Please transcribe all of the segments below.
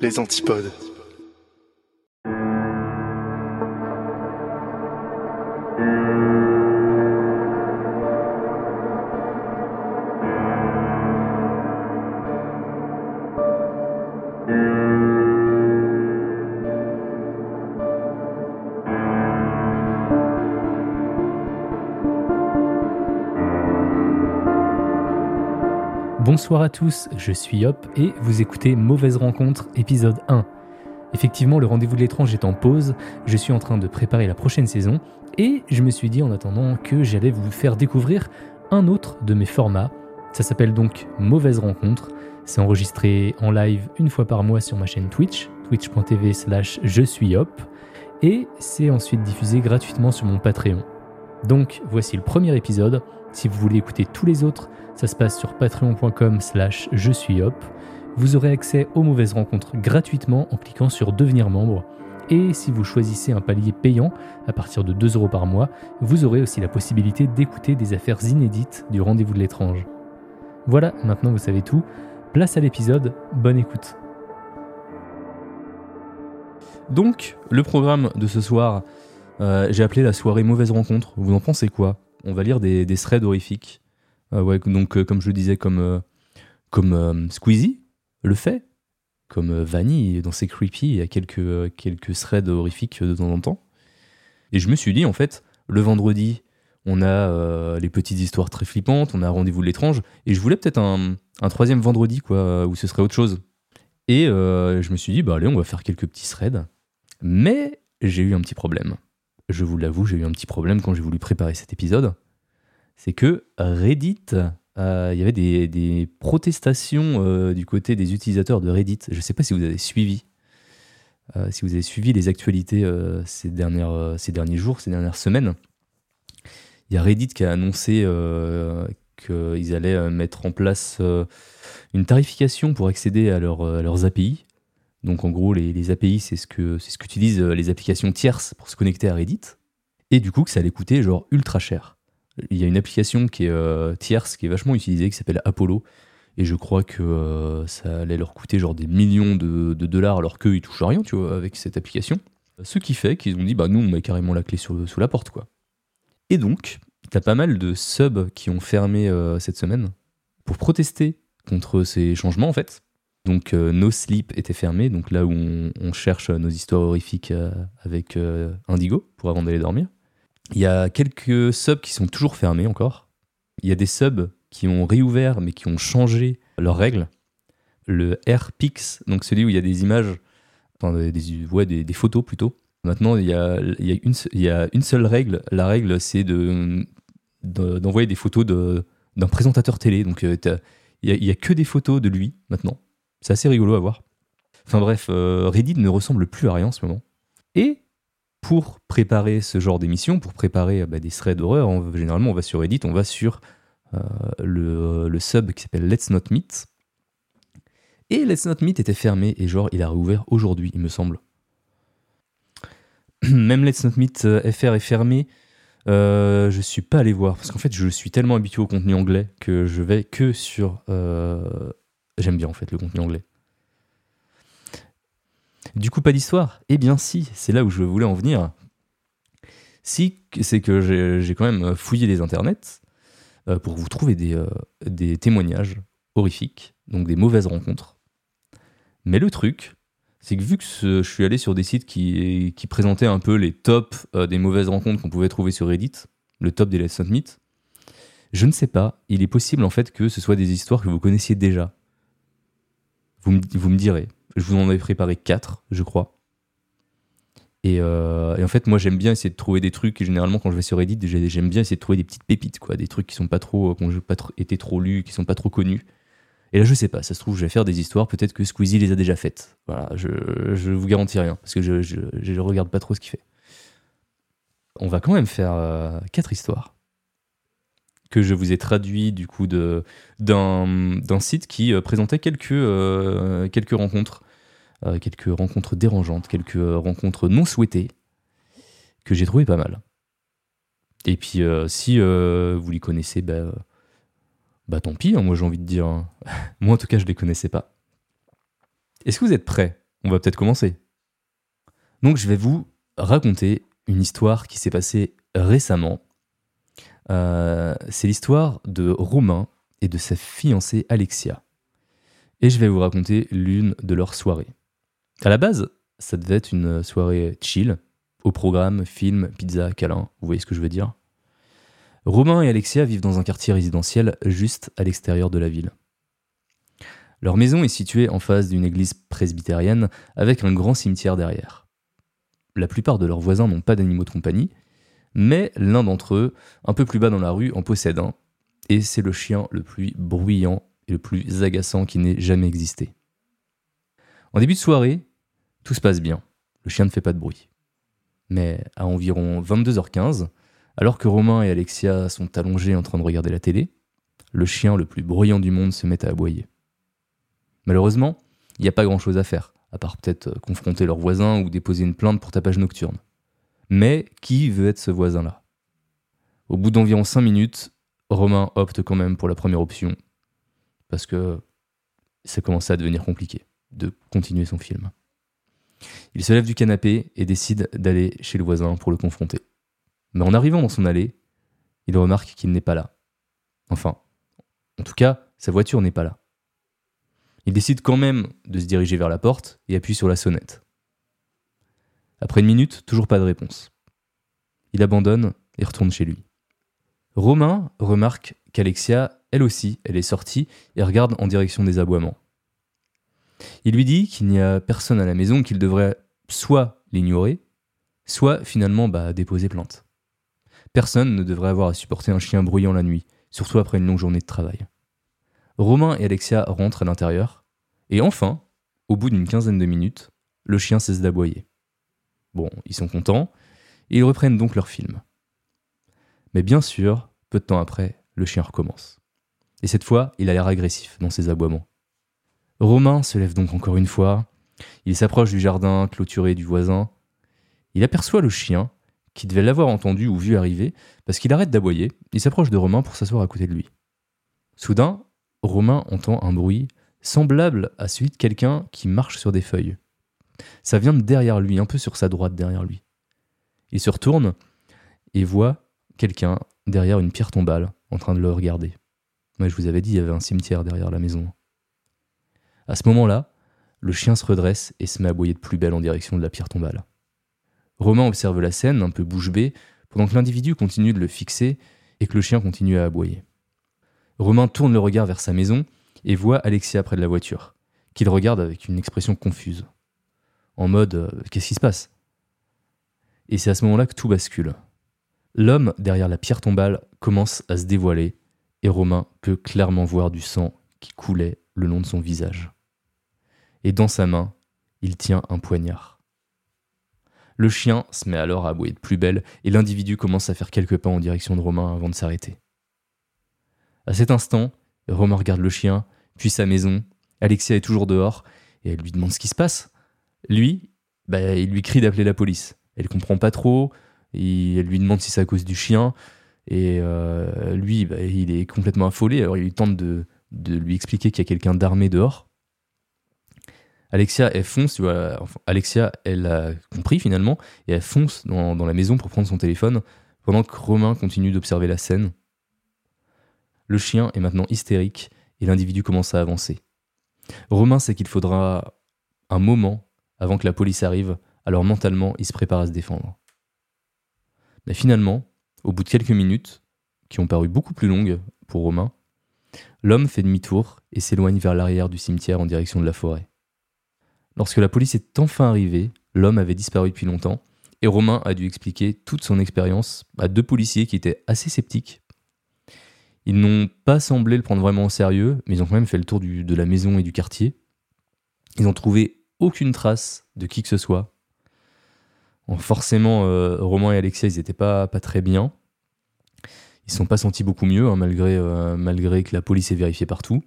Les antipodes. Bonsoir à tous, je suis Hop et vous écoutez Mauvaise Rencontre, épisode 1. Effectivement, le rendez-vous de l'étrange est en pause, je suis en train de préparer la prochaine saison et je me suis dit en attendant que j'allais vous faire découvrir un autre de mes formats. Ça s'appelle donc Mauvaise Rencontre, c'est enregistré en live une fois par mois sur ma chaîne Twitch, twitch.tv slash je suis Hop, et c'est ensuite diffusé gratuitement sur mon Patreon. Donc voici le premier épisode, si vous voulez écouter tous les autres, ça se passe sur patreon.com slash je suis hop. Vous aurez accès aux mauvaises rencontres gratuitement en cliquant sur devenir membre. Et si vous choisissez un palier payant à partir de 2 euros par mois, vous aurez aussi la possibilité d'écouter des affaires inédites du rendez-vous de l'étrange. Voilà, maintenant vous savez tout. Place à l'épisode, bonne écoute. Donc, le programme de ce soir, euh, j'ai appelé la soirée mauvaise rencontre. Vous en pensez quoi? On va lire des, threads horrifiques. Euh, ouais, donc, euh, comme je le disais, comme, euh, comme Squeezie le fait, comme Vanny dans ses creepy, il y a quelques, quelques threads horrifiques de temps en temps. Et je me suis dit, en fait, le vendredi, on a les petites histoires très flippantes, on a Rendez-vous de l'étrange, et je voulais peut-être un, un troisième vendredi, quoi, où ce serait autre chose. Et je me suis dit, bah allez, on va faire quelques petits threads. Mais j'ai eu un petit problème. Je vous l'avoue, j'ai eu un petit problème quand j'ai voulu préparer cet épisode. C'est que Reddit, euh, il y avait des, protestations euh, du côté des utilisateurs de Reddit. Je ne sais pas si vous avez suivi, euh, les actualités ces, derniers jours, ces dernières semaines. Il y a Reddit qui a annoncé qu'ils allaient mettre en place une tarification pour accéder à, à leurs API. Donc en gros, les, API, c'est ce que c'est ce qu'utilisent euh, les applications tierces pour se connecter à Reddit. Et du coup, que ça allait coûter genre ultra cher. Il y a une application qui est euh, tierce, qui est vachement utilisée, qui s'appelle Apollo. Et je crois que euh, ça allait leur coûter genre des millions de, dollars alors qu'eux, ils touchent à rien, tu vois, avec cette application. Ce qui fait qu'ils ont dit, bah nous, on met carrément la clé sous la porte, quoi. Et donc, t'as pas mal de subs qui ont fermé cette semaine pour protester contre ces changements, en fait. Donc, euh, No Sleep était fermé, donc là où on, cherche nos histoires horrifiques euh, avec euh, Indigo pour avant d'aller dormir. Il y a quelques subs qui sont toujours fermés encore. Il y a des subs qui ont réouvert mais qui ont changé leurs règles. Le AirPix, donc celui où il y a des images, enfin des, ouais, des, photos plutôt. Maintenant, il y, a, il, y a une, il y a une seule règle. La règle, c'est de, de- d'envoyer des photos de, d'un présentateur télé. Donc, euh, il y, a, il y a que des photos de lui maintenant. C'est assez rigolo à voir. Enfin bref, euh, Reddit ne ressemble plus à rien en ce moment. Et pour préparer ce genre d'émission, pour préparer euh, bah, des threads d'horreur, généralement on va sur Reddit, on va sur euh, le, sub qui s'appelle Let's Not Meet. Et Let's Not Meet était fermé et genre il a réouvert aujourd'hui, il me semble. Même Let's Not Meet FR est fermé. Euh, je suis pas allé voir parce qu'en fait je suis tellement habitué au contenu anglais que je vais que sur. J'aime bien en fait le contenu anglais. Du coup, pas d'histoire Eh bien, si, c'est là où je voulais en venir. Si, c'est que j'ai quand même fouillé les internets euh, pour vous trouver des, euh, des témoignages horrifiques, donc des mauvaises rencontres. Mais le truc, c'est que vu que je suis allé sur des sites qui, qui présentaient un peu les tops euh, des mauvaises rencontres qu'on pouvait trouver sur Reddit, le top des Let's Not Meet, je ne sais pas, il est possible en fait que ce soit des histoires que vous connaissiez déjà. Vous me, direz. Je vous en avais préparé 4, je crois. Et, euh, et en fait, moi, j'aime bien essayer de trouver des trucs. Et généralement, quand je vais sur Reddit, j'ai- j'aime bien essayer de trouver des petites pépites, quoi, des trucs qui sont pas trop, qui ont pas été trop lus, qui sont pas trop connus. Et là, je sais pas, ça se trouve, je vais faire des histoires, peut-être que Squeezie les a déjà faites. Voilà, je, je vous garantis rien, parce que je, je, je regarde pas trop ce qu'il fait. On va quand même faire euh, quatre histoires que je vous ai traduit du coup d'un, site qui euh, présentait quelques, euh, quelques rencontres, quelques rencontres dérangeantes, quelques rencontres non souhaitées, que j'ai trouvé pas mal. Et puis si vous les connaissez, bah, bah tant pis, hein, moi j'ai envie de dire. Hein. moi en tout cas, je les connaissais pas. Est-ce que vous êtes prêts? On va peut-être commencer. Donc je vais vous raconter une histoire qui s'est passée récemment. Euh, c'est l'histoire de Romain et de sa fiancée Alexia. Et je vais vous raconter l'une de leurs soirées. À la base, ça devait être une soirée chill, au programme, film, pizza, câlin, vous voyez ce que je veux dire? Romain et Alexia vivent dans un quartier résidentiel juste à l'extérieur de la ville. Leur maison est située en face d'une église presbytérienne avec un grand cimetière derrière. La plupart de leurs voisins n'ont pas d'animaux de compagnie, mais l'un d'entre eux, un peu plus bas dans la rue, en possède un, et c'est le chien le plus bruyant et le plus agaçant qui n'ait jamais existé. En début de soirée, tout se passe bien, le chien ne fait pas de bruit. Mais à environ 22h15, alors que Romain et Alexia sont allongés en train de regarder la télé, le chien le plus bruyant du monde se met à aboyer. Malheureusement, il n'y a pas grand-chose à faire, à part peut-être confronter leurs voisins ou déposer une plainte pour tapage nocturne. Mais qui veut être ce voisin-là? Au bout d'environ 5 minutes, Romain opte quand même pour la première option, parce que ça commençait à devenir compliqué de continuer son film. Il se lève du canapé et décide d'aller chez le voisin pour le confronter. Mais en arrivant dans son allée, il remarque qu'il n'est pas là. Enfin, en tout cas, sa voiture n'est pas là. Il décide quand même de se diriger vers la porte et appuie sur la sonnette. Après une minute, toujours pas de réponse. Il abandonne et retourne chez lui. Romain remarque qu'Alexia, elle aussi, elle est sortie et regarde en direction des aboiements. Il lui dit qu'il n'y a personne à la maison, qu'il devrait soit l'ignorer, soit finalement bah, déposer plainte. Personne ne devrait avoir à supporter un chien bruyant la nuit, surtout après une longue journée de travail. Romain et Alexia rentrent à l'intérieur, et enfin, au bout d'une quinzaine de minutes, le chien cesse d'aboyer. Bon, ils sont contents, et ils reprennent donc leur film. Mais bien sûr, peu de temps après, le chien recommence. Et cette fois, il a l'air agressif dans ses aboiements. Romain se lève donc encore une fois, il s'approche du jardin clôturé du voisin, il aperçoit le chien qui devait l'avoir entendu ou vu arriver, parce qu'il arrête d'aboyer, il s'approche de Romain pour s'asseoir à côté de lui. Soudain, Romain entend un bruit semblable à celui de quelqu'un qui marche sur des feuilles. Ça vient de derrière lui, un peu sur sa droite derrière lui. Il se retourne et voit quelqu'un derrière une pierre tombale en train de le regarder. Moi, je vous avais dit, il y avait un cimetière derrière la maison. À ce moment-là, le chien se redresse et se met à aboyer de plus belle en direction de la pierre tombale. Romain observe la scène, un peu bouche bée, pendant que l'individu continue de le fixer et que le chien continue à aboyer. Romain tourne le regard vers sa maison et voit Alexia près de la voiture, qu'il regarde avec une expression confuse. En mode euh, Qu'est-ce qui se passe? Et c'est à ce moment-là que tout bascule. L'homme derrière la pierre tombale commence à se dévoiler et Romain peut clairement voir du sang qui coulait le long de son visage. Et dans sa main, il tient un poignard. Le chien se met alors à aboyer de plus belle et l'individu commence à faire quelques pas en direction de Romain avant de s'arrêter. À cet instant, Romain regarde le chien, puis sa maison. Alexia est toujours dehors et elle lui demande ce qui se passe. Lui, bah, il lui crie d'appeler la police. Elle comprend pas trop, et elle lui demande si c'est à cause du chien. Et euh, lui, bah, il est complètement affolé. Alors il tente de, de lui expliquer qu'il y a quelqu'un d'armé dehors. Alexia, elle fonce, Alexia, elle a compris finalement, et elle fonce dans, la maison pour prendre son téléphone, pendant que Romain continue d'observer la scène. Le chien est maintenant hystérique, et l'individu commence à avancer. Romain sait qu'il faudra un moment avant que la police arrive, alors mentalement, il se prépare à se défendre. Mais finalement, au bout de quelques minutes, qui ont paru beaucoup plus longues pour Romain, l'homme fait demi-tour et s'éloigne vers l'arrière du cimetière en direction de la forêt. Lorsque la police est enfin arrivée, l'homme avait disparu depuis longtemps, et Romain a dû expliquer toute son expérience à deux policiers qui étaient assez sceptiques. Ils n'ont pas semblé le prendre vraiment au sérieux, mais ils ont quand même fait le tour de la maison et du quartier. Ils n'ont trouvé aucune trace de qui que ce soit. forcément, euh, Romain et Alexia, ils n'étaient pas, pas très bien. Ils ne sont pas sentis beaucoup mieux, hein, malgré, euh, malgré que la police ait vérifié partout.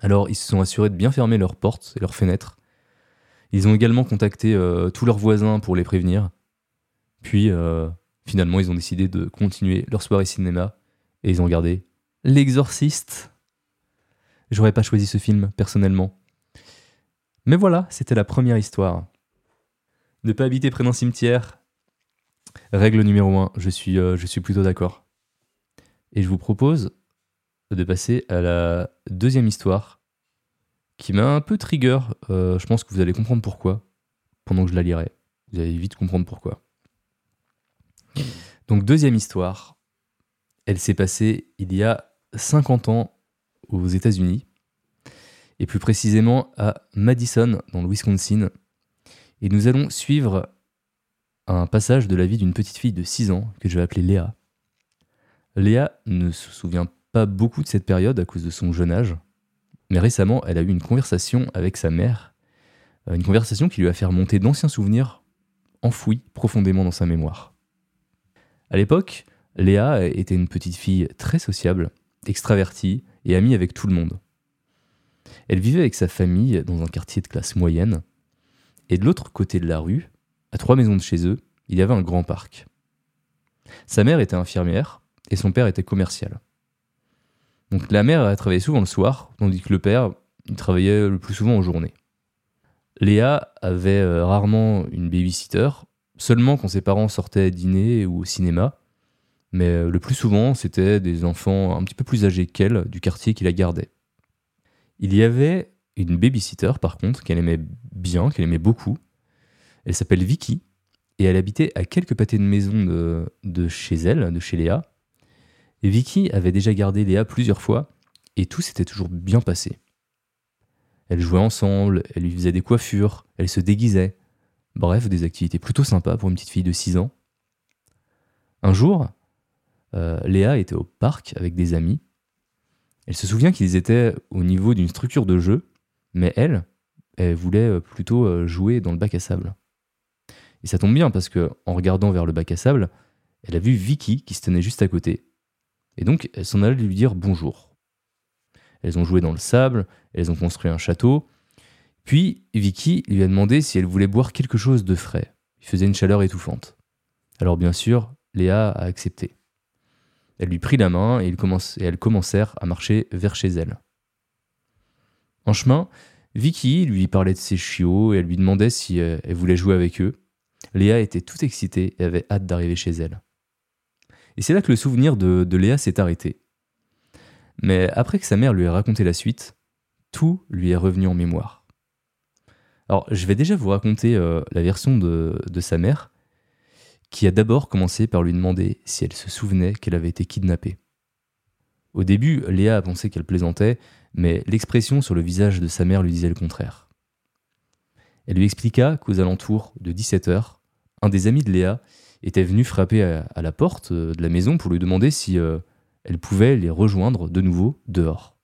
Alors, ils se sont assurés de bien fermer leurs portes et leurs fenêtres. Ils ont également contacté euh, tous leurs voisins pour les prévenir. Puis, finalement, ils ont décidé de continuer leur soirée cinéma et ils ont regardé L'Exorciste. J'aurais pas choisi ce film, personnellement. Mais voilà, c'était la première histoire. Ne pas habiter près d'un cimetière. Règle numéro 1, je suis, euh, je suis plutôt d'accord. Et je vous propose de passer à la deuxième histoire qui m'a un peu trigger. Euh, je pense que vous allez comprendre pourquoi pendant que je la lirai. Vous allez vite comprendre pourquoi. Donc deuxième histoire, elle s'est passée il y a 50 ans aux États-Unis, et plus précisément à Madison, dans le Wisconsin. Et nous allons suivre un passage de la vie d'une petite fille de 6 ans que je vais appeler Léa. Léa ne se souvient pas beaucoup de cette période à cause de son jeune âge, mais récemment elle a eu une conversation avec sa mère, euh, une conversation qui lui a fait remonter d'anciens souvenirs enfouis profondément dans sa mémoire. À l'époque, Léa était une petite fille très sociable, extravertie et amie avec tout le monde. Elle vivait avec sa famille dans un quartier de classe moyenne, et de l'autre côté de la rue, à trois maisons de chez eux, il y avait un grand parc. Sa mère était infirmière et son père était commercial. Donc la mère a travaillé souvent le soir, tandis que le père il travaillait le plus souvent en journée. Léa avait euh, rarement une babysitter, seulement quand ses parents sortaient dîner ou au cinéma, mais euh, le plus souvent, c'était des enfants un petit peu plus âgés qu'elle du quartier qui la gardaient. Il y avait une babysitter, par contre, qu'elle aimait bien, qu'elle aimait beaucoup. Elle s'appelle Vicky, et elle habitait à quelques pâtés de maison de, chez elle, de chez Léa. Et Vicky avait déjà gardé Léa plusieurs fois, et tout s'était toujours bien passé. Elles jouaient ensemble, elle lui faisait des coiffures, elle se déguisait. Bref, des activités plutôt sympas pour une petite fille de 6 ans. Un jour, euh, Léa était au parc avec des amis. Elle se souvient qu'ils étaient au niveau d'une structure de jeu, mais elle, elle voulait euh, plutôt euh, jouer dans le bac à sable. Et ça tombe bien parce que en regardant vers le bac à sable, elle a vu Vicky qui se tenait juste à côté. Et donc elle s'en allait lui dire bonjour. Elles ont joué dans le sable, elles ont construit un château. Puis Vicky lui a demandé si elle voulait boire quelque chose de frais. Il faisait une chaleur étouffante. Alors bien sûr, Léa a accepté. Elle lui prit la main et, elles commencèrent à marcher vers chez elle. En chemin, Vicky lui parlait de ses chiots et elle lui demandait si euh, elle voulait jouer avec eux. Léa était toute excitée et avait hâte d'arriver chez elle. Et c'est là que le souvenir de, Léa s'est arrêté. Mais après que sa mère lui ait raconté la suite, tout lui est revenu en mémoire. Alors, je vais déjà vous raconter euh, la version de sa mère, qui a d'abord commencé par lui demander si elle se souvenait qu'elle avait été kidnappée. Au début, Léa a pensé qu'elle plaisantait, mais l'expression sur le visage de sa mère lui disait le contraire. Elle lui expliqua qu'aux alentours de 17 heures, un des amis de Léa était venu frapper à, la porte euh, de la maison pour lui demander si euh, elle pouvait les rejoindre de nouveau dehors.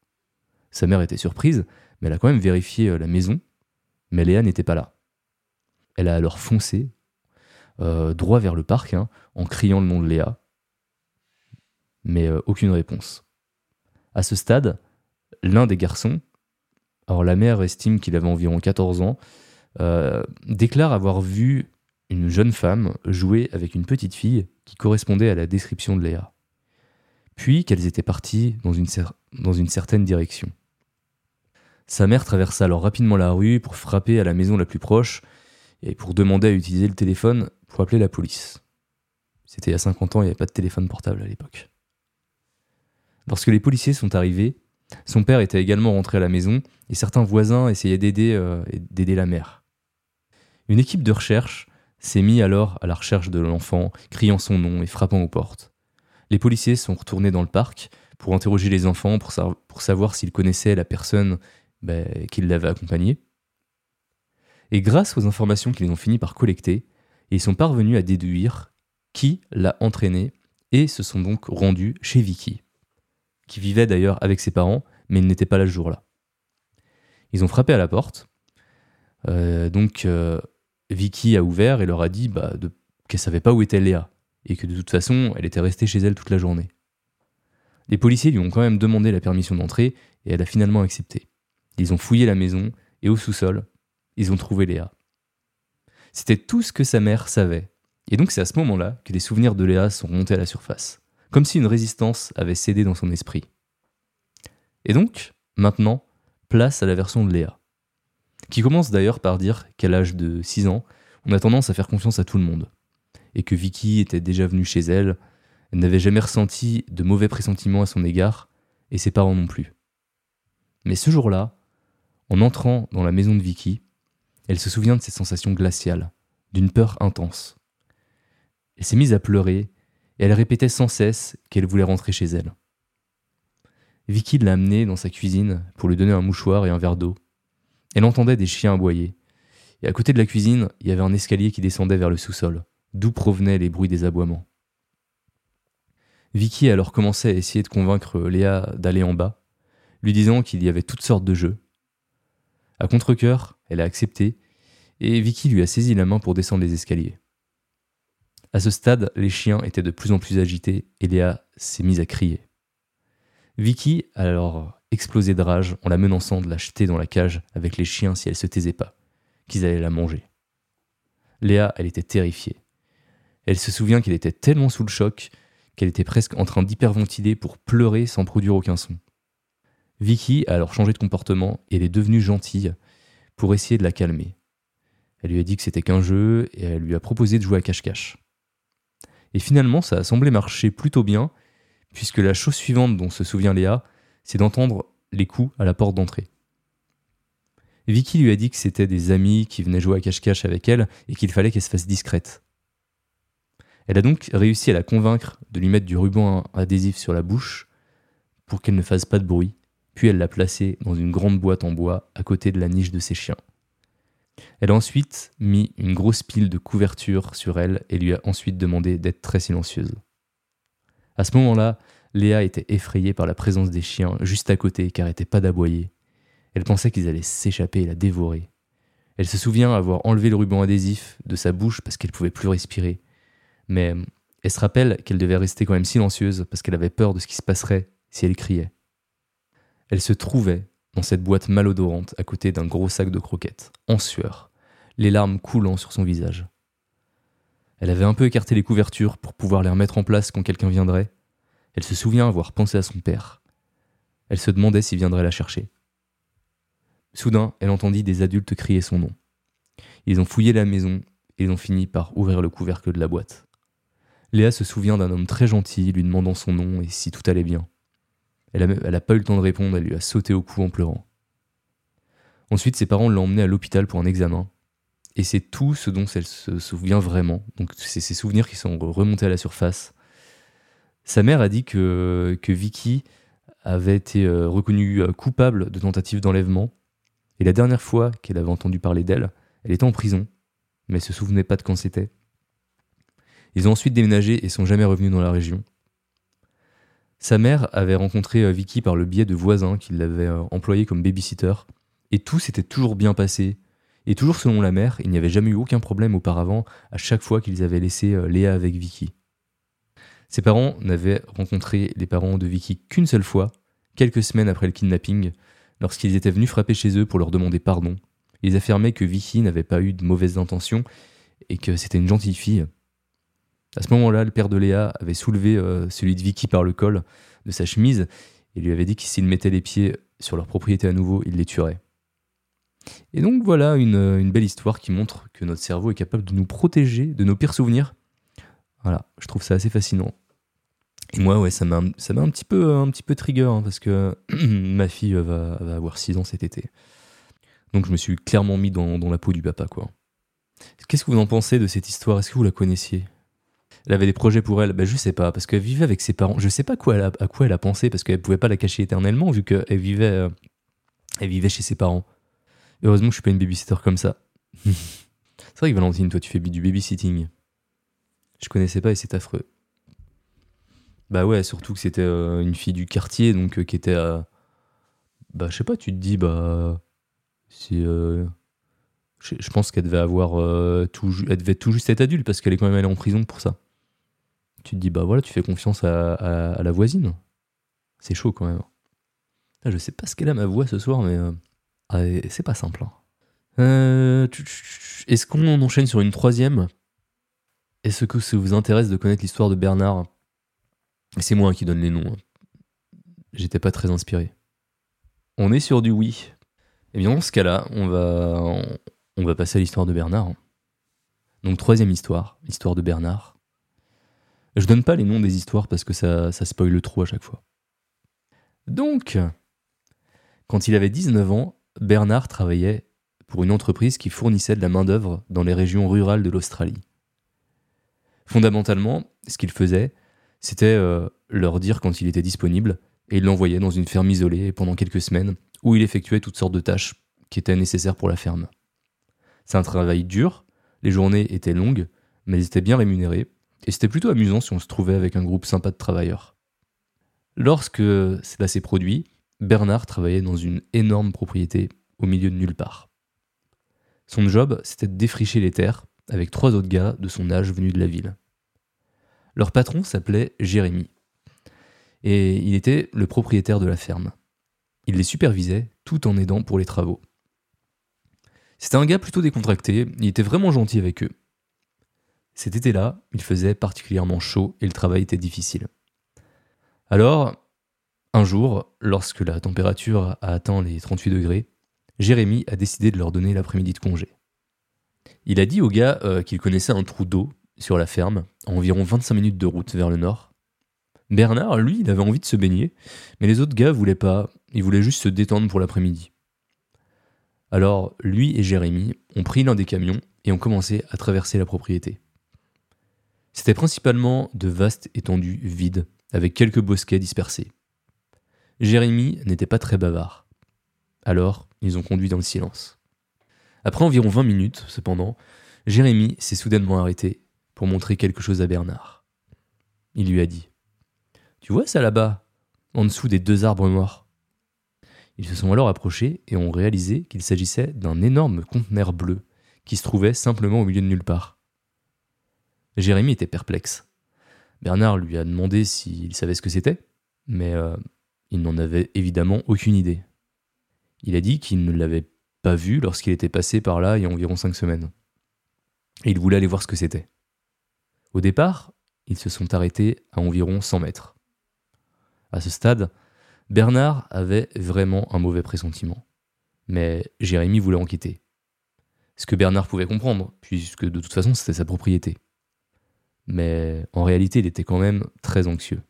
Sa mère était surprise, mais elle a quand même vérifié euh, la maison, mais Léa n'était pas là. Elle a alors foncé euh, droit vers le parc hein, en criant le nom de Léa. Mais euh, aucune réponse. À ce stade, l'un des garçons, alors la mère estime qu'il avait environ 14 ans, euh, déclare avoir vu une jeune femme jouer avec une petite fille qui correspondait à la description de Léa. Puis qu'elles étaient parties dans une, dans une certaine direction. Sa mère traversa alors rapidement la rue pour frapper à la maison la plus proche et pour demander à utiliser le téléphone pour appeler la police. C'était il y a 50 ans, il n'y avait pas de téléphone portable à l'époque. Lorsque les policiers sont arrivés, son père était également rentré à la maison et certains voisins essayaient d'aider euh, d'aider la mère. Une équipe de recherche s'est mise alors à la recherche de l'enfant, criant son nom et frappant aux portes. Les policiers sont retournés dans le parc pour interroger les enfants pour, pour savoir s'ils connaissaient la personne ben, qui l'avait accompagné. Et grâce aux informations qu'ils ont fini par collecter, ils sont parvenus à déduire qui l'a entraîné et se sont donc rendus chez Vicky, qui vivait d'ailleurs avec ses parents, mais il n'était pas là ce jour-là. Ils ont frappé à la porte. Euh, donc euh, Vicky a ouvert et leur a dit bah, de, qu'elle savait pas où était Léa et que de toute façon elle était restée chez elle toute la journée. Les policiers lui ont quand même demandé la permission d'entrer et elle a finalement accepté. Ils ont fouillé la maison et au sous-sol, ils ont trouvé Léa. C'était tout ce que sa mère savait. Et donc c'est à ce moment-là que les souvenirs de Léa sont remontés à la surface, comme si une résistance avait cédé dans son esprit. Et donc, maintenant, place à la version de Léa, qui commence d'ailleurs par dire qu'à l'âge de 6 ans, on a tendance à faire confiance à tout le monde, et que Vicky était déjà venue chez elle, elle n'avait jamais ressenti de mauvais pressentiments à son égard, et ses parents non plus. Mais ce jour-là, en entrant dans la maison de Vicky, elle se souvient de cette sensation glaciale, d'une peur intense. Elle s'est mise à pleurer, et elle répétait sans cesse qu'elle voulait rentrer chez elle. Vicky l'a amenée dans sa cuisine pour lui donner un mouchoir et un verre d'eau. Elle entendait des chiens aboyer. Et à côté de la cuisine, il y avait un escalier qui descendait vers le sous-sol, d'où provenaient les bruits des aboiements. Vicky alors commencé à essayer de convaincre Léa d'aller en bas, lui disant qu'il y avait toutes sortes de jeux. À contre-coeur, elle a accepté, et Vicky lui a saisi la main pour descendre les escaliers. À ce stade, les chiens étaient de plus en plus agités et Léa s'est mise à crier. Vicky a alors explosé de rage en la menaçant de la jeter dans la cage avec les chiens si elle se taisait pas, qu'ils allaient la manger. Léa, elle était terrifiée. Elle se souvient qu'elle était tellement sous le choc qu'elle était presque en train d'hyperventiler pour pleurer sans produire aucun son. Vicky a alors changé de comportement et elle est devenue gentille pour essayer de la calmer. Elle lui a dit que c'était qu'un jeu et elle lui a proposé de jouer à cache-cache. Et finalement, ça a semblé marcher plutôt bien puisque la chose suivante dont se souvient Léa, c'est d'entendre les coups à la porte d'entrée. Vicky lui a dit que c'était des amis qui venaient jouer à cache-cache avec elle et qu'il fallait qu'elle se fasse discrète. Elle a donc réussi à la convaincre de lui mettre du ruban adhésif sur la bouche pour qu'elle ne fasse pas de bruit, puis elle l'a placé dans une grande boîte en bois à côté de la niche de ses chiens. Elle a ensuite mis une grosse pile de couverture sur elle et lui a ensuite demandé d'être très silencieuse. À ce moment-là, Léa était effrayée par la présence des chiens juste à côté qui n'arrêtaient pas d'aboyer. Elle pensait qu'ils allaient s'échapper et la dévorer. Elle se souvient avoir enlevé le ruban adhésif de sa bouche parce qu'elle pouvait plus respirer. Mais elle se rappelle qu'elle devait rester quand même silencieuse parce qu'elle avait peur de ce qui se passerait si elle criait. Elle se trouvait dans cette boîte malodorante à côté d'un gros sac de croquettes, en sueur, les larmes coulant sur son visage. Elle avait un peu écarté les couvertures pour pouvoir les remettre en place quand quelqu'un viendrait. Elle se souvient avoir pensé à son père. Elle se demandait s'il viendrait la chercher. Soudain, elle entendit des adultes crier son nom. Ils ont fouillé la maison et ils ont fini par ouvrir le couvercle de la boîte. Léa se souvient d'un homme très gentil lui demandant son nom et si tout allait bien. Elle n'a pas eu le temps de répondre, elle lui a sauté au cou en pleurant. Ensuite, ses parents l'ont emmenée à l'hôpital pour un examen, et c'est tout ce dont elle se souvient vraiment. Donc c'est ces souvenirs qui sont remontés à la surface. Sa mère a dit que, Vicky avait été euh, reconnue euh, coupable de tentative d'enlèvement. Et la dernière fois qu'elle avait entendu parler d'elle, elle était en prison, mais elle se souvenait pas de quand c'était. Ils ont ensuite déménagé et sont jamais revenus dans la région. Sa mère avait rencontré euh, Vicky par le biais de voisins qui l'avaient employé comme babysitter, et tout s'était toujours bien passé. Et toujours selon la mère, il n'y avait jamais eu aucun problème auparavant à chaque fois qu'ils avaient laissé euh, Léa avec Vicky. Ses parents n'avaient rencontré les parents de Vicky qu'une seule fois, quelques semaines après le kidnapping, lorsqu'ils étaient venus frapper chez eux pour leur demander pardon. Ils affirmaient que Vicky n'avait pas eu de mauvaises intentions et que c'était une gentille fille. À ce moment-là, le père de Léa avait soulevé euh, celui de Vicky par le col de sa chemise et lui avait dit que s'il mettait les pieds sur leur propriété à nouveau, il les tuerait. Et donc voilà une, belle histoire qui montre que notre cerveau est capable de nous protéger de nos pires souvenirs. Voilà, je trouve ça assez fascinant. Et moi, ouais, ça m'a, un petit peu, un petit peu trigger hein, parce que ma fille va, avoir 6 ans cet été. Donc je me suis clairement mis dans, la peau du papa, quoi. Qu'est-ce que vous en pensez de cette histoire? Est-ce que vous la connaissiez? Elle avait des projets pour elle ben, Je sais pas, parce qu'elle vivait avec ses parents. Je sais pas à quoi elle a pensé, parce qu'elle pouvait pas la cacher éternellement, vu qu'elle vivait, euh, elle vivait chez ses parents. Heureusement que je suis pas une babysitter comme ça. c'est vrai que Valentine, toi, tu fais du babysitting. Je connaissais pas et c'est affreux. Bah ouais, surtout que c'était euh, une fille du quartier, donc euh, qui était à. Bah, je sais pas, tu te dis, bah. Si. je pense qu'elle devait avoir. tout, elle devait tout juste être adulte parce qu'elle est quand même allée en prison pour ça. Tu te dis, bah voilà, tu fais confiance à, la voisine. C'est chaud quand même. Ah, je sais pas ce qu'elle a ma voix ce soir, mais. euh, ah, c'est pas simple. hein. Euh, Est-ce qu'on enchaîne sur une troisième? Est-ce que ça vous intéresse de connaître l'histoire de Bernard? C'est moi qui donne les noms. hein. J'étais pas très inspiré. On est sur du oui. Eh bien, dans ce cas-là, on va, on, on va passer à l'histoire de Bernard. Donc, troisième histoire, l'histoire de Bernard. Je donne pas les noms des histoires parce que ça, ça spoile trop à chaque fois. Donc, quand il avait 19 ans, Bernard travaillait pour une entreprise qui fournissait de la main-d'œuvre dans les régions rurales de l'Australie. Fondamentalement, ce qu'il faisait, c'était euh, leur dire quand il était disponible et il l'envoyait dans une ferme isolée pendant quelques semaines où il effectuait toutes sortes de tâches qui étaient nécessaires pour la ferme. C'est un travail dur, les journées étaient longues, mais elles étaient bien rémunérées et c'était plutôt amusant si on se trouvait avec un groupe sympa de travailleurs. Lorsque cela s'est produit, Bernard travaillait dans une énorme propriété au milieu de nulle part. Son job, c'était de défricher les terres avec trois autres gars de son âge venus de la ville. Leur patron s'appelait Jérémy, et il était le propriétaire de la ferme. Il les supervisait tout en aidant pour les travaux. C'était un gars plutôt décontracté, il était vraiment gentil avec eux. Cet été-là, il faisait particulièrement chaud et le travail était difficile. Alors, un jour, lorsque la température a atteint les 38 degrés, Jérémy a décidé de leur donner l'après-midi de congé. Il a dit aux gars euh, qu'il connaissait un trou d'eau sur la ferme, à environ 25 minutes de route vers le nord. Bernard, lui, il avait envie de se baigner, mais les autres gars voulaient pas, ils voulaient juste se détendre pour l'après-midi. Alors, lui et Jérémy ont pris l'un des camions et ont commencé à traverser la propriété. C'était principalement de vastes étendues vides, avec quelques bosquets dispersés. Jérémy n'était pas très bavard. Alors, ils ont conduit dans le silence. Après environ 20 minutes, cependant, Jérémy s'est soudainement arrêté pour montrer quelque chose à Bernard. Il lui a dit Tu vois ça là-bas, en dessous des deux arbres morts? Ils se sont alors approchés et ont réalisé qu'il s'agissait d'un énorme conteneur bleu qui se trouvait simplement au milieu de nulle part. Jérémy était perplexe. Bernard lui a demandé s'il savait ce que c'était, mais euh, il n'en avait évidemment aucune idée. Il a dit qu'il ne l'avait pas vu lorsqu'il était passé par là il y a environ cinq semaines. Et il voulait aller voir ce que c'était. Au départ, ils se sont arrêtés à environ 100 mètres. À ce stade, Bernard avait vraiment un mauvais pressentiment. Mais Jérémy voulait enquêter. Ce que Bernard pouvait comprendre, puisque de toute façon c'était sa propriété. Mais en réalité, il était quand même très anxieux.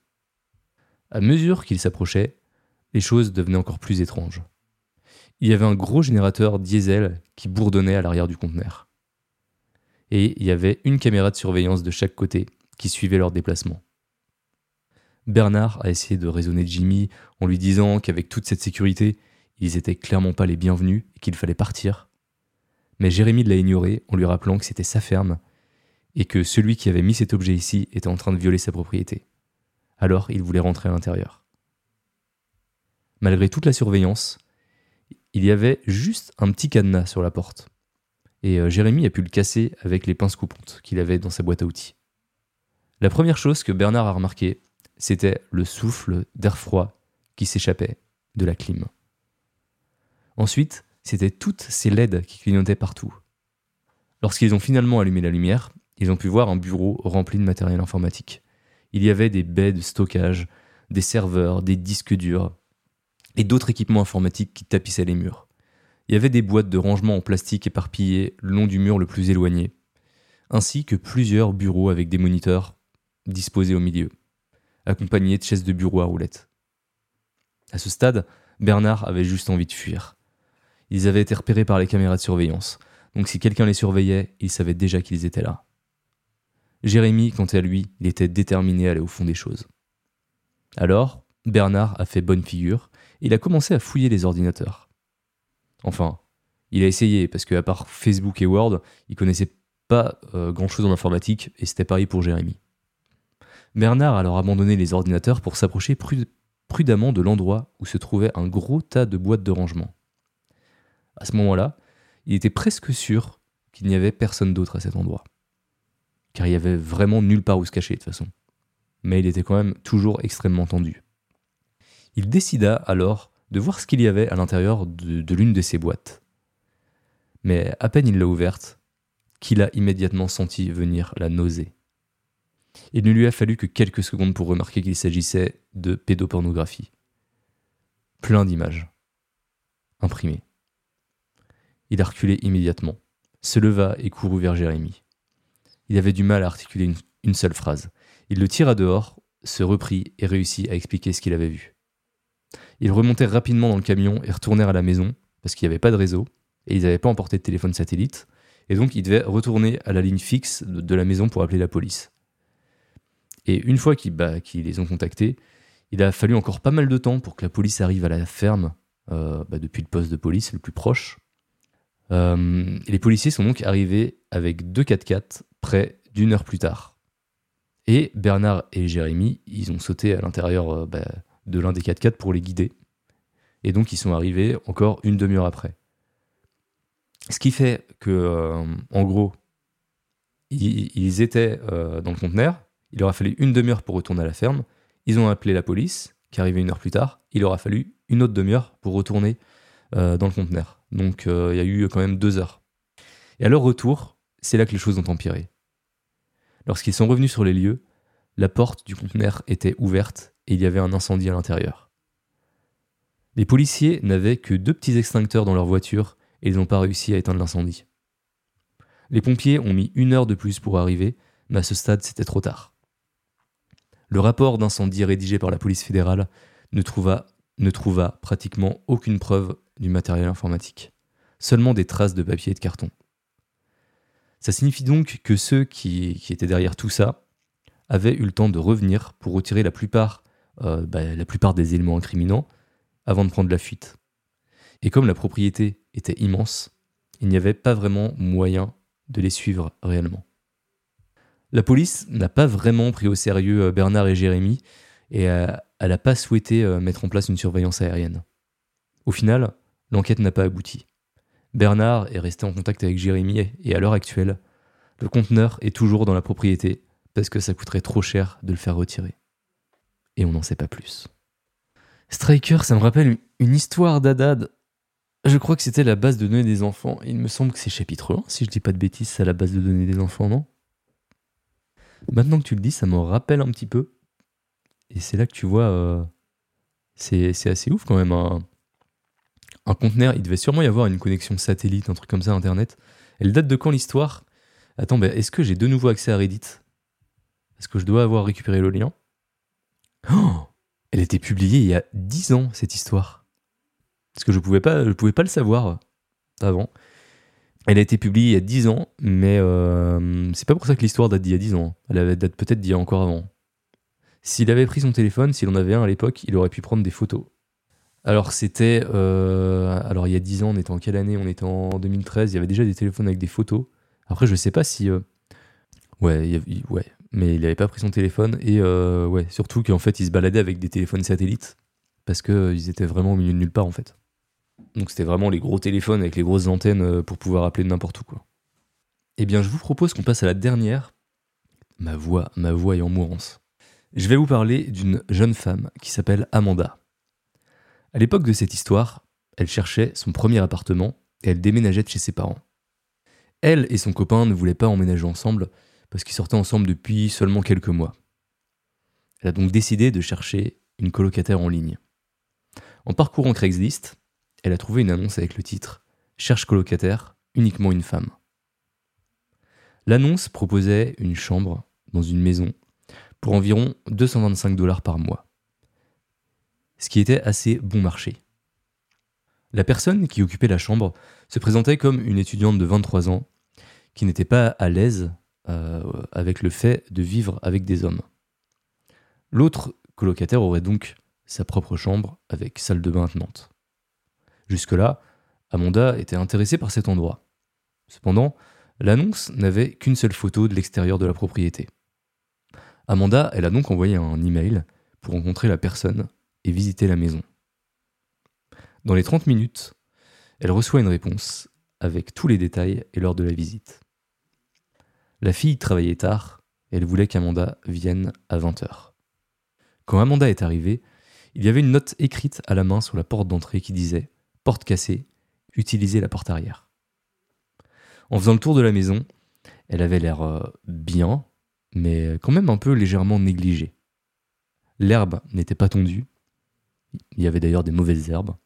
À mesure qu'il s'approchait, les choses devenaient encore plus étranges. Il y avait un gros générateur diesel qui bourdonnait à l'arrière du conteneur. Et il y avait une caméra de surveillance de chaque côté qui suivait leur déplacement. Bernard a essayé de raisonner Jimmy en lui disant qu'avec toute cette sécurité, ils étaient clairement pas les bienvenus et qu'il fallait partir. Mais Jérémy l'a ignoré en lui rappelant que c'était sa ferme et que celui qui avait mis cet objet ici était en train de violer sa propriété. Alors il voulait rentrer à l'intérieur. Malgré toute la surveillance, il y avait juste un petit cadenas sur la porte. Et euh, Jérémy a pu le casser avec les pinces coupantes qu'il avait dans sa boîte à outils. La première chose que Bernard a remarqué, c'était le souffle d'air froid qui s'échappait de la clim. Ensuite, c'était toutes ces LED qui clignotaient partout. Lorsqu'ils ont finalement allumé la lumière, ils ont pu voir un bureau rempli de matériel informatique. Il y avait des baies de stockage, des serveurs, des disques durs et d'autres équipements informatiques qui tapissaient les murs. Il y avait des boîtes de rangement en plastique éparpillées le long du mur le plus éloigné, ainsi que plusieurs bureaux avec des moniteurs disposés au milieu, accompagnés de chaises de bureau à roulettes. À ce stade, Bernard avait juste envie de fuir. Ils avaient été repérés par les caméras de surveillance, donc si quelqu'un les surveillait, il savait déjà qu'ils étaient là. Jérémy, quant à lui, il était déterminé à aller au fond des choses. Alors, Bernard a fait bonne figure, et il a commencé à fouiller les ordinateurs. Enfin, il a essayé, parce qu'à part Facebook et Word, il connaissait pas euh, grand chose en informatique, et c'était pareil pour Jérémy. Bernard a alors abandonné les ordinateurs pour s'approcher prudemment de l'endroit où se trouvait un gros tas de boîtes de rangement. À ce moment-là, il était presque sûr qu'il n'y avait personne d'autre à cet endroit. Car il y avait vraiment nulle part où se cacher de toute façon. Mais il était quand même toujours extrêmement tendu. Il décida alors de voir ce qu'il y avait à l'intérieur de, l'une de ces boîtes. Mais à peine il l'a ouverte, qu'il a immédiatement senti venir la nausée. Il ne lui a fallu que quelques secondes pour remarquer qu'il s'agissait de pédopornographie. Plein d'images. Imprimées. Il a reculé immédiatement, se leva et courut vers Jérémie. Il avait du mal à articuler une, seule phrase. Il le tira dehors, se reprit et réussit à expliquer ce qu'il avait vu. Ils remontèrent rapidement dans le camion et retournèrent à la maison, parce qu'il n'y avait pas de réseau, et ils n'avaient pas emporté de téléphone satellite, et donc ils devaient retourner à la ligne fixe de la maison pour appeler la police. Et une fois bah, qu'ils les ont contactés, il a fallu encore pas mal de temps pour que la police arrive à la ferme, euh, bah, depuis le poste de police le plus proche. Euh, les policiers sont donc arrivés avec deux 4x4 près d'une heure plus tard. Et Bernard et Jérémy, ils ont sauté à l'intérieur euh, bah, de l'un des 4x4 pour les guider. Et donc ils sont arrivés encore une demi-heure après. Ce qui fait que, en gros, ils, étaient dans le conteneur, il aura fallu une demi-heure pour retourner à la ferme. Ils ont appelé la police, qui arrivait une heure plus tard. Il aura fallu une autre demi-heure pour retourner euh, dans le conteneur. Donc euh, il y a eu quand même deux heures. Et à leur retour, c'est là que les choses ont empiré. Lorsqu'ils sont revenus sur les lieux, la porte du conteneur était ouverte et il y avait un incendie à l'intérieur. Les policiers n'avaient que deux petits extincteurs dans leur voiture et ils n'ont pas réussi à éteindre l'incendie. Les pompiers ont mis une heure de plus pour arriver, mais à ce stade c'était trop tard. Le rapport d'incendie rédigé par la police fédérale ne trouva, pratiquement aucune preuve du matériel informatique, seulement des traces de papier et de carton. Ça signifie donc que ceux qui, étaient derrière tout ça avaient eu le temps de revenir pour retirer la plupart, euh, bah, la plupart des éléments incriminants avant de prendre la fuite. Et comme la propriété était immense, il n'y avait pas vraiment moyen de les suivre réellement. La police n'a pas vraiment pris au sérieux euh, Bernard et Jérémy et euh, elle n'a pas souhaité mettre en place une surveillance aérienne. Au final, l'enquête n'a pas abouti. Bernard est resté en contact avec Jérémy et à l'heure actuelle, le conteneur est toujours dans la propriété parce que ça coûterait trop cher de le faire retirer. Et on n'en sait pas plus. Striker, ça me rappelle une histoire d'Adad. Je crois que c'était la base de données des enfants. Il me semble que c'est chapitre 1, si je dis pas de bêtises, c'est la base de données des enfants, non? Maintenant que tu le dis, ça me rappelle un petit peu. Et c'est là que tu vois, euh, c'est assez ouf quand même. Un, un, conteneur, il devait sûrement y avoir une connexion satellite, un truc comme ça, Internet. Elle date de quand l'histoire? Attends, est-ce que j'ai de nouveau accès à Reddit? Est-ce que je dois avoir récupéré le lien? Oh Elle était publiée il y a 10 ans, cette histoire. Parce que je pouvais pouvais pas le savoir avant. Elle a été publiée il y a 10 ans, mais euh, c'est pas pour ça que l'histoire date d'il y a 10 ans. Elle date peut-être d'il y a encore avant. S'il avait pris son téléphone, s'il en avait un à l'époque, il aurait pu prendre des photos. Alors c'était... Euh, alors il y a 10 ans, on était en quelle année? On était en 2013, il y avait déjà des téléphones avec des photos. Après je sais pas si... Euh, ouais, ouais, mais il avait pas pris son téléphone et ouais, surtout qu'en fait il se baladait avec des téléphones satellites parce qu'ils étaient vraiment au milieu de nulle part en fait. Donc c'était vraiment les gros téléphones avec les grosses antennes euh, pour pouvoir appeler n'importe où. Quoi. Eh bien, je vous propose qu'on passe à la dernière. Ma voix, ma voix est en mourance. Je vais vous parler d'une jeune femme qui s'appelle Amanda. À l'époque de cette histoire, elle cherchait son premier appartement et elle déménageait de chez ses parents. Elle et son copain ne voulaient pas emménager ensemble parce qu'ils sortaient ensemble depuis seulement quelques mois. Elle a donc décidé de chercher une colocataire en ligne. En parcourant Craigslist, elle a trouvé une annonce avec le titre Cherche colocataire, uniquement une femme. L'annonce proposait une chambre dans une maison pour environ 225 dollars par mois, ce qui était assez bon marché. La personne qui occupait la chambre se présentait comme une étudiante de 23 ans qui n'était pas à l'aise euh, avec le fait de vivre avec des hommes. L'autre colocataire aurait donc sa propre chambre avec salle de bain attenante. Jusque-là, Amanda était intéressée par cet endroit. Cependant, l'annonce n'avait qu'une seule photo de l'extérieur de la propriété. Amanda, elle a donc envoyé un email pour rencontrer la personne visiter la maison. Dans les 30 minutes, elle reçoit une réponse avec tous les détails et l'heure de la visite. La fille travaillait tard elle voulait qu'Amanda vienne à 20h. Quand Amanda est arrivée, il y avait une note écrite à la main sur la porte d'entrée qui disait Porte cassée, utilisez la porte arrière. En faisant le tour de la maison, elle avait l'air euh, bien, mais quand même un peu légèrement négligée. L'herbe n'était pas tondue, il y avait d'ailleurs des mauvaises herbes.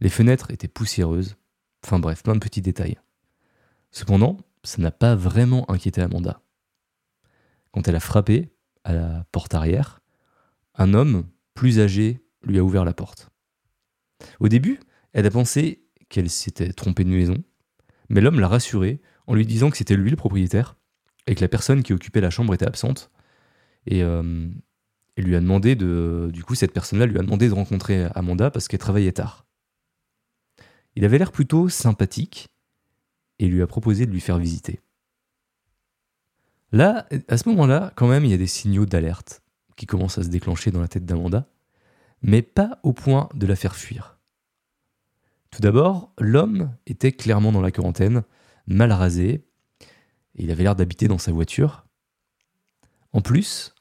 Les fenêtres étaient poussiéreuses, enfin bref, plein de petits détails. Cependant, ça n'a pas vraiment inquiété Amanda. Quand elle a frappé à la porte arrière, un homme plus âgé lui a ouvert la porte. Au début, elle a pensé qu'elle s'était trompée de maison, mais l'homme l'a rassurée en lui disant que c'était lui le propriétaire et que la personne qui occupait la chambre était absente. Et euh, lui a demandé de. Du coup, cette personne-là lui a demandé de rencontrer Amanda parce qu'elle travaillait tard. Il avait l'air plutôt sympathique et lui a proposé de lui faire visiter. Là, à ce moment-là, quand même, il y a des signaux d'alerte qui commencent à se déclencher dans la tête d'Amanda, mais pas au point de la faire fuir. Tout d'abord, l'homme était clairement dans la quarantaine, mal rasé, et il avait l'air d'habiter dans sa voiture. En plus,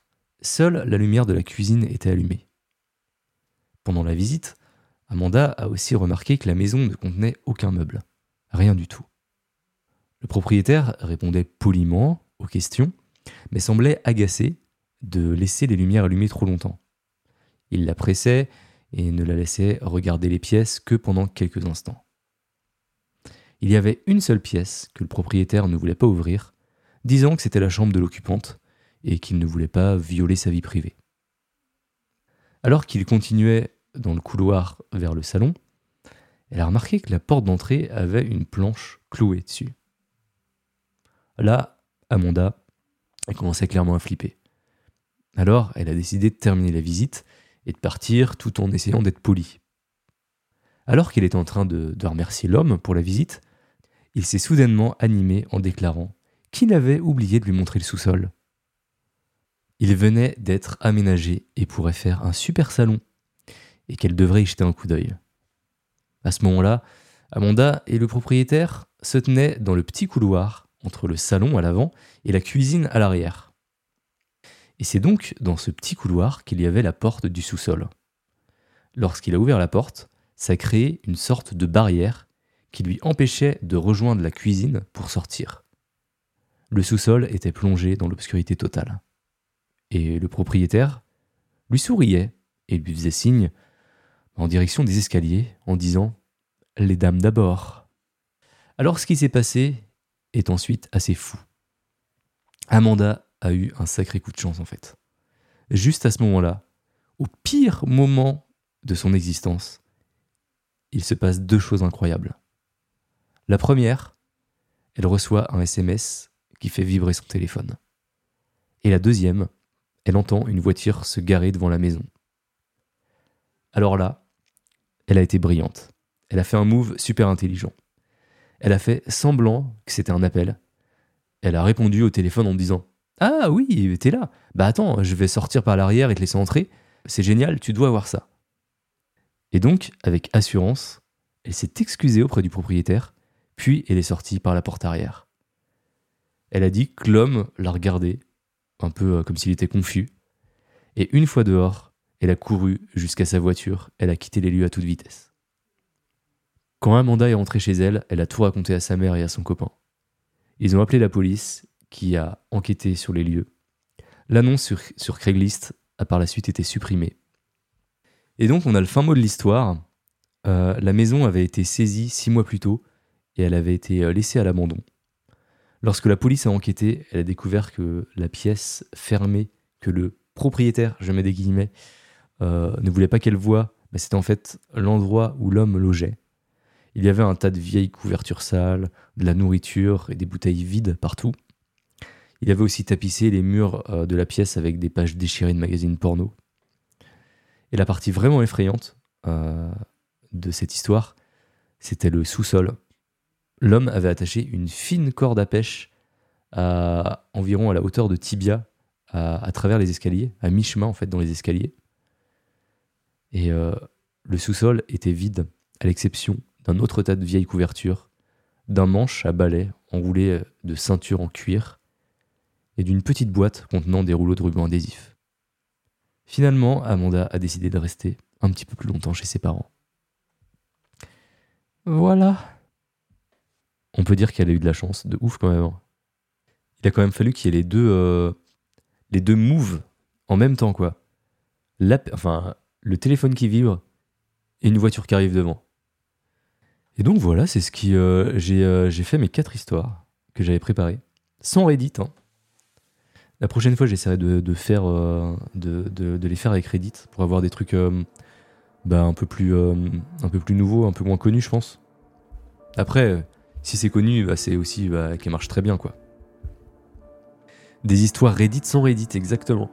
seule la lumière de la cuisine était allumée. Pendant la visite, Amanda a aussi remarqué que la maison ne contenait aucun meuble, rien du tout. Le propriétaire répondait poliment aux questions, mais semblait agacé de laisser les lumières allumées trop longtemps. Il la pressait et ne la laissait regarder les pièces que pendant quelques instants. Il y avait une seule pièce que le propriétaire ne voulait pas ouvrir, disant que c'était la chambre de l'occupante et qu'il ne voulait pas violer sa vie privée. Alors qu'il continuait dans le couloir vers le salon, elle a remarqué que la porte d'entrée avait une planche clouée dessus. Là, Amanda, elle commençait clairement à flipper. Alors, elle a décidé de terminer la visite et de partir tout en essayant d'être polie. Alors qu'elle était en train de, de remercier l'homme pour la visite, il s'est soudainement animé en déclarant qu'il avait oublié de lui montrer le sous-sol. Il venait d'être aménagé et pourrait faire un super salon, et qu'elle devrait y jeter un coup d'œil. À ce moment-là, Amanda et le propriétaire se tenaient dans le petit couloir entre le salon à l'avant et la cuisine à l'arrière. Et c'est donc dans ce petit couloir qu'il y avait la porte du sous-sol. Lorsqu'il a ouvert la porte, ça créé une sorte de barrière qui lui empêchait de rejoindre la cuisine pour sortir. Le sous-sol était plongé dans l'obscurité totale. Et le propriétaire lui souriait et lui faisait signe en direction des escaliers en disant Les dames d'abord. Alors ce qui s'est passé est ensuite assez fou. Amanda a eu un sacré coup de chance en fait. Juste à ce moment-là, au pire moment de son existence, il se passe deux choses incroyables. La première, elle reçoit un SMS qui fait vibrer son téléphone. Et la deuxième, elle entend une voiture se garer devant la maison. Alors là, elle a été brillante. Elle a fait un move super intelligent. Elle a fait semblant que c'était un appel. Elle a répondu au téléphone en disant Ah oui, t'es là. Bah attends, je vais sortir par l'arrière et te laisser entrer. C'est génial, tu dois avoir ça. Et donc, avec assurance, elle s'est excusée auprès du propriétaire, puis elle est sortie par la porte arrière. Elle a dit que l'homme l'a regardé, un peu euh, comme s'il était confus, et une fois dehors, elle a couru jusqu'à sa voiture, elle a quitté les lieux à toute vitesse. Quand Amanda est rentrée chez elle, elle a tout raconté à sa mère et à son copain. Ils ont appelé la police, qui a enquêté sur les lieux. L'annonce sur, Craigslist a par la suite été supprimée. Et donc on a le fin mot de l'histoire. Euh, la maison avait été saisie six mois plus tôt et elle avait été euh, laissée à l'abandon. Lorsque la police a enquêté, elle a découvert que la pièce fermée que le propriétaire, je mets des guillemets, euh, ne voulait pas qu'elle voie, mais c'était en fait l'endroit où l'homme logeait. Il y avait un tas de vieilles couvertures sales, de la nourriture et des bouteilles vides partout. Il avait aussi tapissé les murs euh, de la pièce avec des pages déchirées de magazines porno. Et la partie vraiment effrayante euh, de cette histoire, c'était le sous-sol. L'homme avait attaché une fine corde à pêche à environ à la hauteur de tibia à, travers les escaliers, à mi-chemin en fait dans les escaliers. Et euh, le sous-sol était vide, à l'exception d'un autre tas de vieilles couvertures, d'un manche à balai enroulé de ceintures en cuir et d'une petite boîte contenant des rouleaux de ruban adhésifs. Finalement, Amanda a décidé de rester un petit peu plus longtemps chez ses parents. Voilà. On peut dire qu'elle a eu de la chance, de ouf quand même. Il a quand même fallu qu'il y ait les deux, euh, les deux moves en même temps, quoi. enfin, le téléphone qui vibre et une voiture qui arrive devant. Et donc voilà, c'est ce qui. Euh, euh, j'ai fait mes quatre histoires que j'avais préparées, sans Reddit. Hein. La prochaine fois, j'essaierai de, faire, de, les faire avec Reddit pour avoir des trucs bah, un, peu plus, un peu plus nouveau, un peu moins connu, je pense. Après, si c'est connu, bah, c'est aussi bah, marche très bien, quoi. Des histoires Reddit sans Reddit, exactement.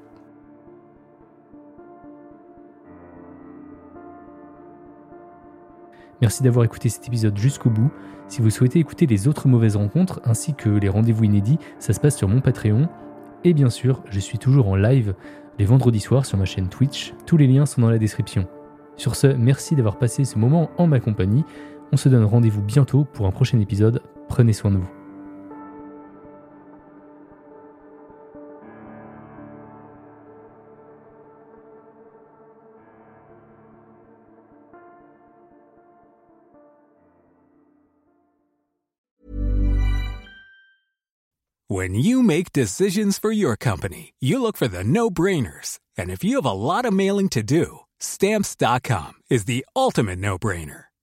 Merci d'avoir écouté cet épisode jusqu'au bout. Si vous souhaitez écouter les autres mauvaises rencontres ainsi que les rendez-vous inédits, ça se passe sur mon Patreon. Et bien sûr, je suis toujours en live les vendredis soirs sur ma chaîne Twitch. Tous les liens sont dans la description. Sur ce, merci d'avoir passé ce moment en ma compagnie. On se donne rendez-vous bientôt pour un prochain épisode. Prenez soin de vous. When you make decisions for your company, you look for the no-brainers. And if you have a lot of mailing to do, Stamps.com is the ultimate no brainer.